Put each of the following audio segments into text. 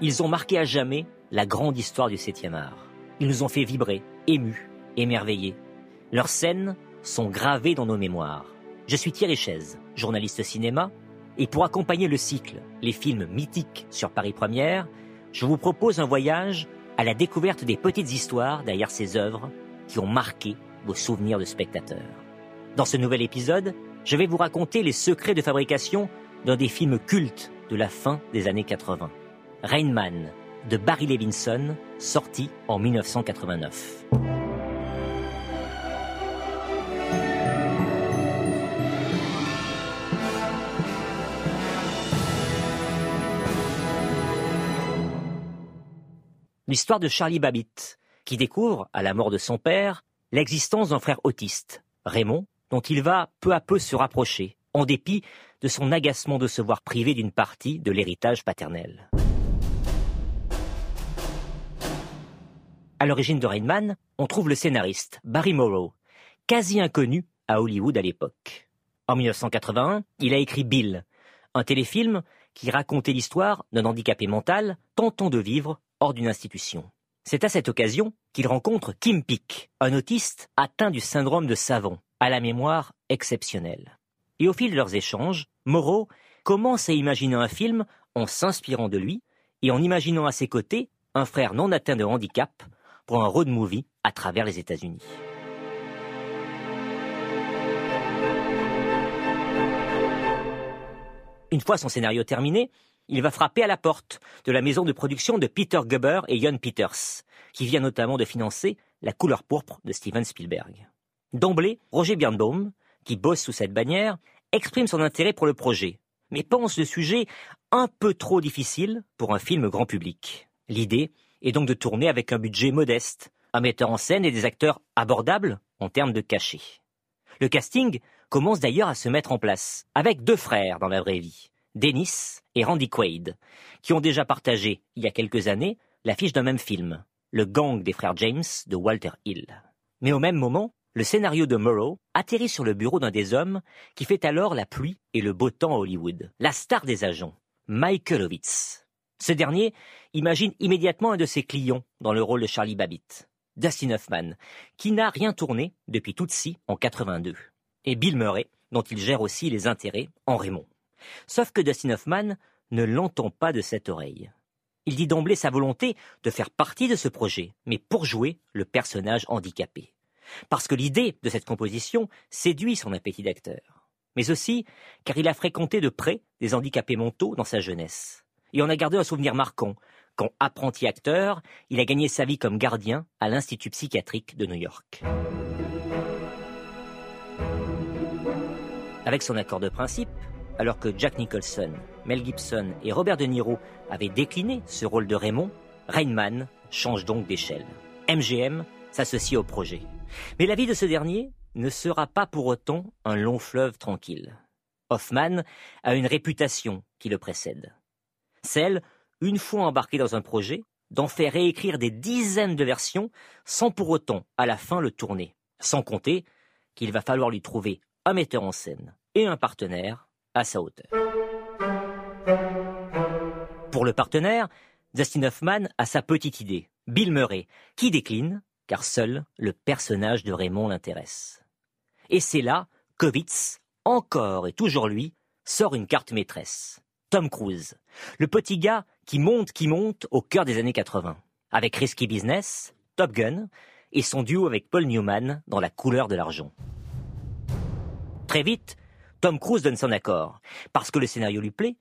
Ils ont marqué à jamais la grande histoire du 7e art. Ils nous ont fait vibrer, émus, émerveillés. Leurs scènes sont gravées dans nos mémoires. Je suis Thierry Chaise, journaliste cinéma, et pour accompagner le cycle Les films mythiques sur Paris Première, je vous propose un voyage à la découverte des petites histoires derrière ces œuvres qui ont marqué vos souvenirs de spectateurs. Dans ce nouvel épisode, je vais vous raconter les secrets de fabrication d'un des films cultes de la fin des années 80. Rain Man de Barry Levinson, sorti en 1989. L'histoire de Charlie Babbitt, qui découvre, à la mort de son père, l'existence d'un frère autiste, Raymond, dont il va peu à peu se rapprocher, en dépit de son agacement de se voir privé d'une partie de l'héritage paternel. À l'origine de Rainman, on trouve le scénariste Barry Morrow, quasi inconnu à Hollywood à l'époque. En 1981, il a écrit Bill, un téléfilm qui racontait l'histoire d'un handicapé mental tentant de vivre hors d'une institution. C'est à cette occasion qu'il rencontre Kim Peek, un autiste atteint du syndrome de Savon, à la mémoire exceptionnelle. Et au fil de leurs échanges, Moreau commence à imaginer un film en s'inspirant de lui et en imaginant à ses côtés un frère non atteint de handicap pour un road movie à travers les États-Unis. Une fois son scénario terminé, il va frapper à la porte de la maison de production de Peter Gubber et Jon Peters, qui vient notamment de financer La couleur pourpre de Steven Spielberg. D'emblée, Roger Birnbaum, qui bosse sous cette bannière, exprime son intérêt pour le projet, mais pense le sujet un peu trop difficile pour un film grand public. L'idée est donc de tourner avec un budget modeste, un metteur en scène et des acteurs abordables en termes de cachet. Le casting commence d'ailleurs à se mettre en place, avec deux frères dans la vraie vie, Dennis et Randy Quaid, qui ont déjà partagé, il y a quelques années, l'affiche d'un même film, Le gang des frères James de Walter Hill. Mais au même moment, le scénario de Murrow atterrit sur le bureau d'un des hommes qui fait alors la pluie et le beau temps à Hollywood, la star des agents, Ovitz. Ce dernier imagine immédiatement un de ses clients dans le rôle de Charlie Babbitt, Dustin Hoffman, qui n'a rien tourné depuis Tootsie en 82, et Bill Murray, dont il gère aussi les intérêts en Raymond. Sauf que Dustin Hoffman ne l'entend pas de cette oreille. Il dit d'emblée sa volonté de faire partie de ce projet, mais pour jouer le personnage handicapé. Parce que l'idée de cette composition séduit son appétit d'acteur. Mais aussi car il a fréquenté de près des handicapés mentaux dans sa jeunesse. Et en a gardé un souvenir marquant quand, apprenti acteur, il a gagné sa vie comme gardien à l'Institut psychiatrique de New York. Avec son accord de principe, alors que Jack Nicholson, Mel Gibson et Robert De Niro avaient décliné ce rôle de Raymond, Rainman change donc d'échelle. MGM s'associe au projet. Mais la vie de ce dernier ne sera pas pour autant un long fleuve tranquille. Hoffman a une réputation qui le précède. Celle, une fois embarqué dans un projet, d'en faire réécrire des dizaines de versions sans pour autant à la fin le tourner. Sans compter qu'il va falloir lui trouver un metteur en scène et un partenaire à sa hauteur. Pour le partenaire, Dustin Hoffman a sa petite idée, Bill Murray, qui décline car seul le personnage de Raymond l'intéresse. Et c'est là qu'Ovitz, encore et toujours lui, sort une carte maîtresse. Tom Cruise, le petit gars qui monte, qui monte au cœur des années 80, avec Risky Business, Top Gun et son duo avec Paul Newman dans La couleur de l'argent. Très vite, Tom Cruise donne son accord, parce que le scénario lui plaît,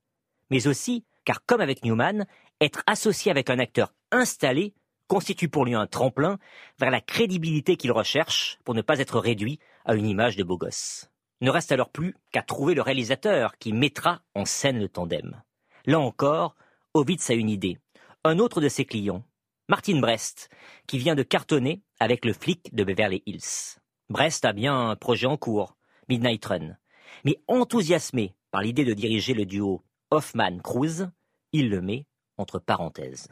mais aussi car, comme avec Newman, être associé avec un acteur installé constitue pour lui un tremplin vers la crédibilité qu'il recherche pour ne pas être réduit à une image de beau gosse. Ne reste alors plus qu'à trouver le réalisateur qui mettra en scène le tandem. Là encore, Ovitz a une idée. Un autre de ses clients, Martin Brest, qui vient de cartonner avec le flic de Beverly Hills. Brest a bien un projet en cours, Midnight Run. Mais enthousiasmé par l'idée de diriger le duo Hoffman-Cruz, il le met entre parenthèses.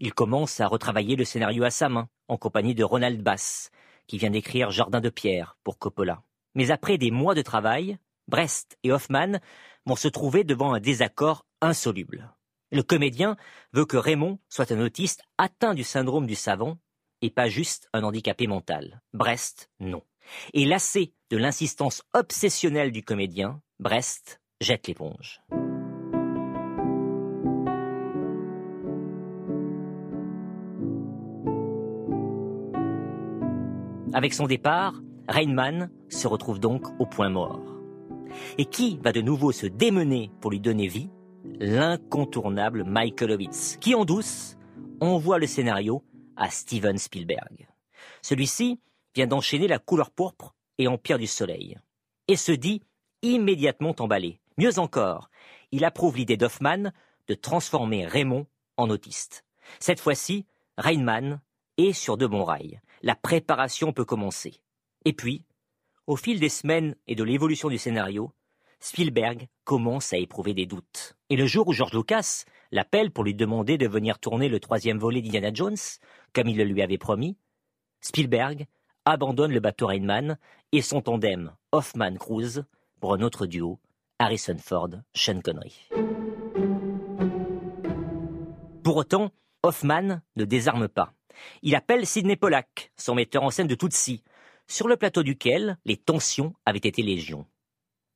Il commence à retravailler le scénario à sa main, en compagnie de Ronald Bass, qui vient d'écrire Jardin de pierre pour Coppola. Mais après des mois de travail, Brest et Hoffman vont se trouver devant un désaccord insoluble. Le comédien veut que Raymond soit un autiste atteint du syndrome du savant et pas juste un handicapé mental. Brest, non. Et lassé de l'insistance obsessionnelle du comédien, Brest jette l'éponge. Avec son départ, Rainman se retrouve donc au point mort. Et qui va de nouveau se démener pour lui donner vie? L'incontournable Michael Ovitz, qui en douce envoie le scénario à Steven Spielberg. Celui-ci vient d'enchaîner La couleur pourpre et Empire du Soleil, et se dit immédiatement emballé. Mieux encore, il approuve l'idée d'Hoffman de transformer Raymond en autiste. Cette fois-ci, Rainman est sur de bons rails. La préparation peut commencer. Et puis, au fil des semaines et de l'évolution du scénario, Spielberg commence à éprouver des doutes. Et le jour où George Lucas l'appelle pour lui demander de venir tourner le troisième volet d'Indiana Jones, comme il le lui avait promis, Spielberg abandonne le bateau Rainman et son tandem Hoffman-Cruise pour un autre duo, Harrison Ford-Sean Connery. Pour autant, Hoffman ne désarme pas. Il appelle Sidney Pollack, son metteur en scène de Tootsie, sur le plateau duquel les tensions avaient été légion.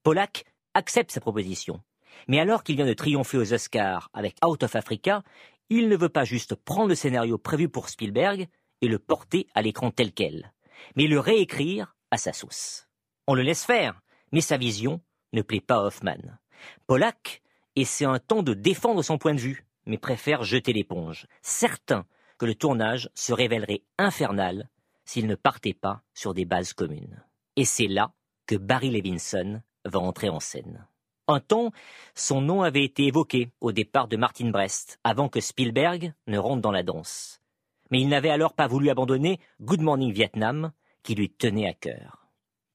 Pollack accepte sa proposition. Mais alors qu'il vient de triompher aux Oscars avec Out of Africa, il ne veut pas juste prendre le scénario prévu pour Spielberg et le porter à l'écran tel quel, mais le réécrire à sa sauce. On le laisse faire, mais sa vision ne plaît pas à Hoffman. Pollack essaie un temps de défendre son point de vue, mais préfère jeter l'éponge, certain que le tournage se révélerait infernal s'il ne partait pas sur des bases communes. Et c'est là que Barry Levinson va entrer en scène. Un temps, son nom avait été évoqué au départ de Martin Brest, avant que Spielberg ne rentre dans la danse. Mais il n'avait alors pas voulu abandonner Good Morning Vietnam, qui lui tenait à cœur.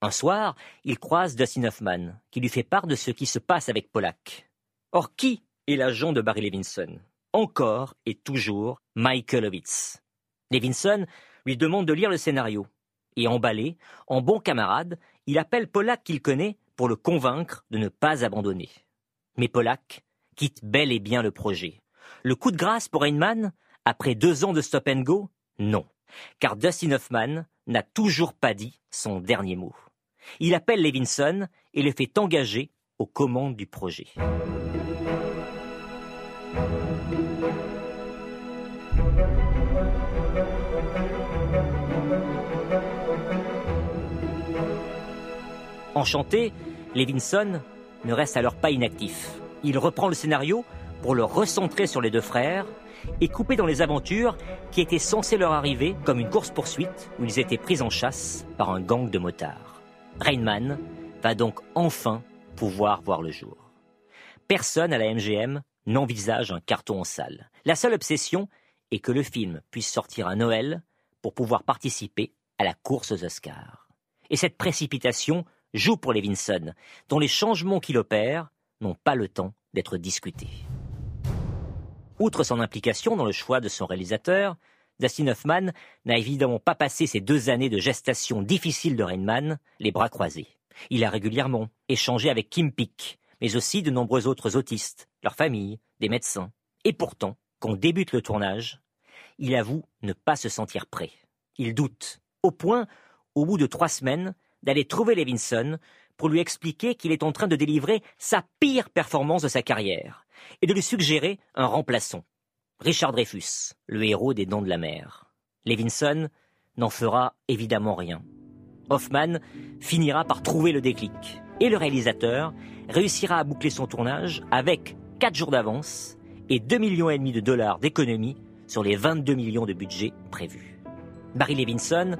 Un soir, il croise Dustin Hoffman, qui lui fait part de ce qui se passe avec Pollack. Or, qui est l'agent de Barry Levinson? Encore et toujours Michael Ovitz. Levinson lui demande de lire le scénario. Et emballé, en bon camarade, il appelle Pollack qu'il connaît pour le convaincre de ne pas abandonner. Mais Pollack quitte bel et bien le projet. Le coup de grâce pour Rainman, après deux ans de stop and go Non, car Dustin Hoffman n'a toujours pas dit son dernier mot. Il appelle Levinson et le fait engager aux commandes du projet. Enchanté, Levinson ne reste alors pas inactif. Il reprend le scénario pour le recentrer sur les deux frères et couper dans les aventures qui étaient censées leur arriver comme une course-poursuite où ils étaient pris en chasse par un gang de motards. Rainman va donc enfin pouvoir voir le jour. Personne à la MGM n'envisage un carton en salle. La seule obsession est que le film puisse sortir à Noël pour pouvoir participer à la course aux Oscars. Et cette précipitation joue pour Levinson, dont les changements qu'il opère n'ont pas le temps d'être discutés. Outre son implication dans le choix de son réalisateur, Dustin Hoffman n'a évidemment pas passé ces deux années de gestation difficile de Rainman les bras croisés. Il a régulièrement échangé avec Kim Peek, mais aussi de nombreux autres autistes, leurs familles, des médecins. Et pourtant, quand débute le tournage, il avoue ne pas se sentir prêt. Il doute, au point, au bout de trois semaines, d'aller trouver Levinson pour lui expliquer qu'il est en train de délivrer sa pire performance de sa carrière et de lui suggérer un remplaçant. Richard Dreyfus, le héros des Dents de la Mer. Levinson n'en fera évidemment rien. Hoffman finira par trouver le déclic et le réalisateur réussira à boucler son tournage avec 4 jours d'avance et 2 millions et demi de dollars d'économie sur les 22 millions de budget prévus. Barry Levinson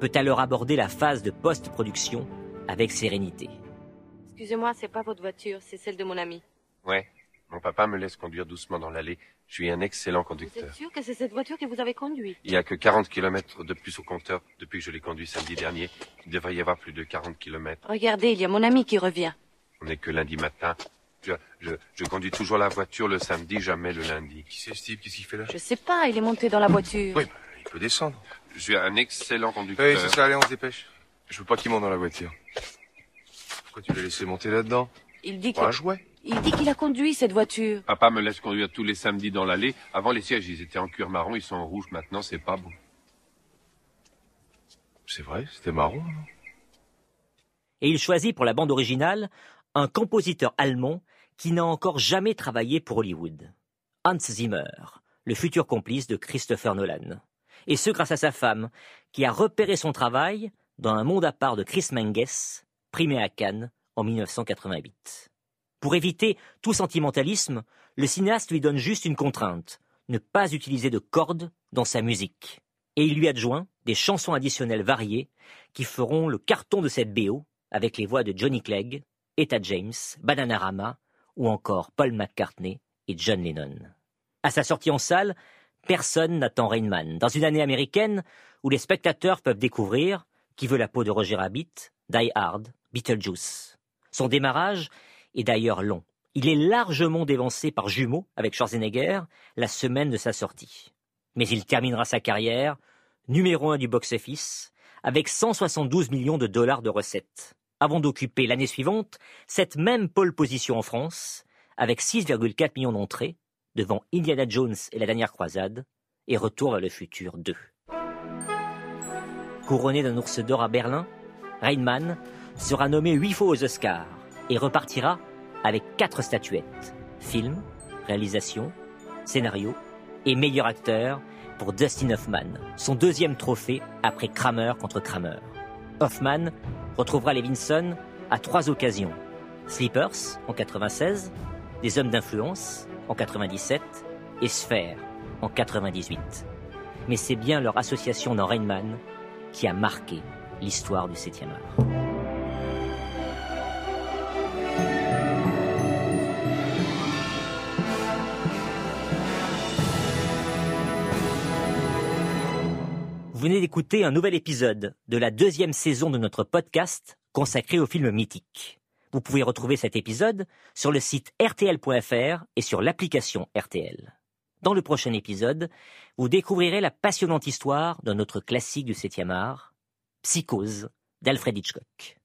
peut alors aborder la phase de post-production avec sérénité. Excusez-moi, c'est pas votre voiture, c'est celle de mon ami. Ouais, mon papa me laisse conduire doucement dans l'allée. Je suis un excellent Vous conducteur. êtes sûr que c'est cette voiture que vous avez conduite? Il y a que 40 kilomètres de plus au compteur depuis que je l'ai conduit samedi dernier. Il devrait y avoir plus de 40 kilomètres. Regardez, il y a mon ami qui revient. On n'est que lundi matin. Je, je, je conduis toujours la voiture le samedi, jamais le lundi. Qui c'est ce type? Qu'est-ce qu'il fait là? Je sais pas, il est monté dans la voiture. Oui, descendre. Je suis un excellent conducteur. Oui, c'est ça, allez, on se dépêche. Je veux pas qu'il monte dans la voiture. Pourquoi tu l'as laissé monter là-dedans? Il dit un jouet. Il dit qu'il a conduit cette voiture. Papa me laisse conduire tous les samedis dans l'allée. Avant, les sièges, ils étaient en cuir marron, ils sont en rouge maintenant, c'est pas bon. C'est vrai, c'était marrant. non Et il choisit pour la bande originale un compositeur allemand qui n'a encore jamais travaillé pour Hollywood. Hans Zimmer, le futur complice de Christopher Nolan. Et ce grâce à sa femme, qui a repéré son travail dans un monde à part de Chris Menges, primé à Cannes en 1988. Pour éviter tout sentimentalisme, le cinéaste lui donne juste une contrainte, ne pas utiliser de cordes dans sa musique. Et il lui adjoint des chansons additionnelles variées qui feront le carton de cette BO avec les voix de Johnny Clegg, Etta James, Bananarama ou encore Paul McCartney et John Lennon. À sa sortie en salle, personne n'attend Rainman, dans une année américaine où les spectateurs peuvent découvrir Qui veut la peau de Roger Rabbit, Die Hard, Beetlejuice. Son démarrage est d'ailleurs long. Il est largement dévancé par Jumeaux avec Schwarzenegger la semaine de sa sortie. Mais il terminera sa carrière numéro un du box-office avec 172 millions de dollars de recettes, avant d'occuper l'année suivante cette même pole position en France avec 6,4 millions d'entrées devant Indiana Jones et la dernière croisade et Retour vers le futur 2. Couronné d'un ours d'or à Berlin, Rainman sera nommé huit fois aux Oscars et repartira avec quatre statuettes film, réalisation, scénario et meilleur acteur pour Dustin Hoffman, son deuxième trophée après Kramer contre Kramer. Hoffman retrouvera Levinson à trois occasions Sleepers en 96, Des hommes d'influence en 97 et Sphère en 98. Mais c'est bien leur association dans Rainman qui a marqué l'histoire du 7e art. Vous venez d'écouter un nouvel épisode de la deuxième saison de notre podcast consacré au film mythique. Vous pouvez retrouver cet épisode sur le site rtl.fr et sur l'application RTL. Dans le prochain épisode, vous découvrirez la passionnante histoire d'un autre classique du 7e art, Psychose d'Alfred Hitchcock.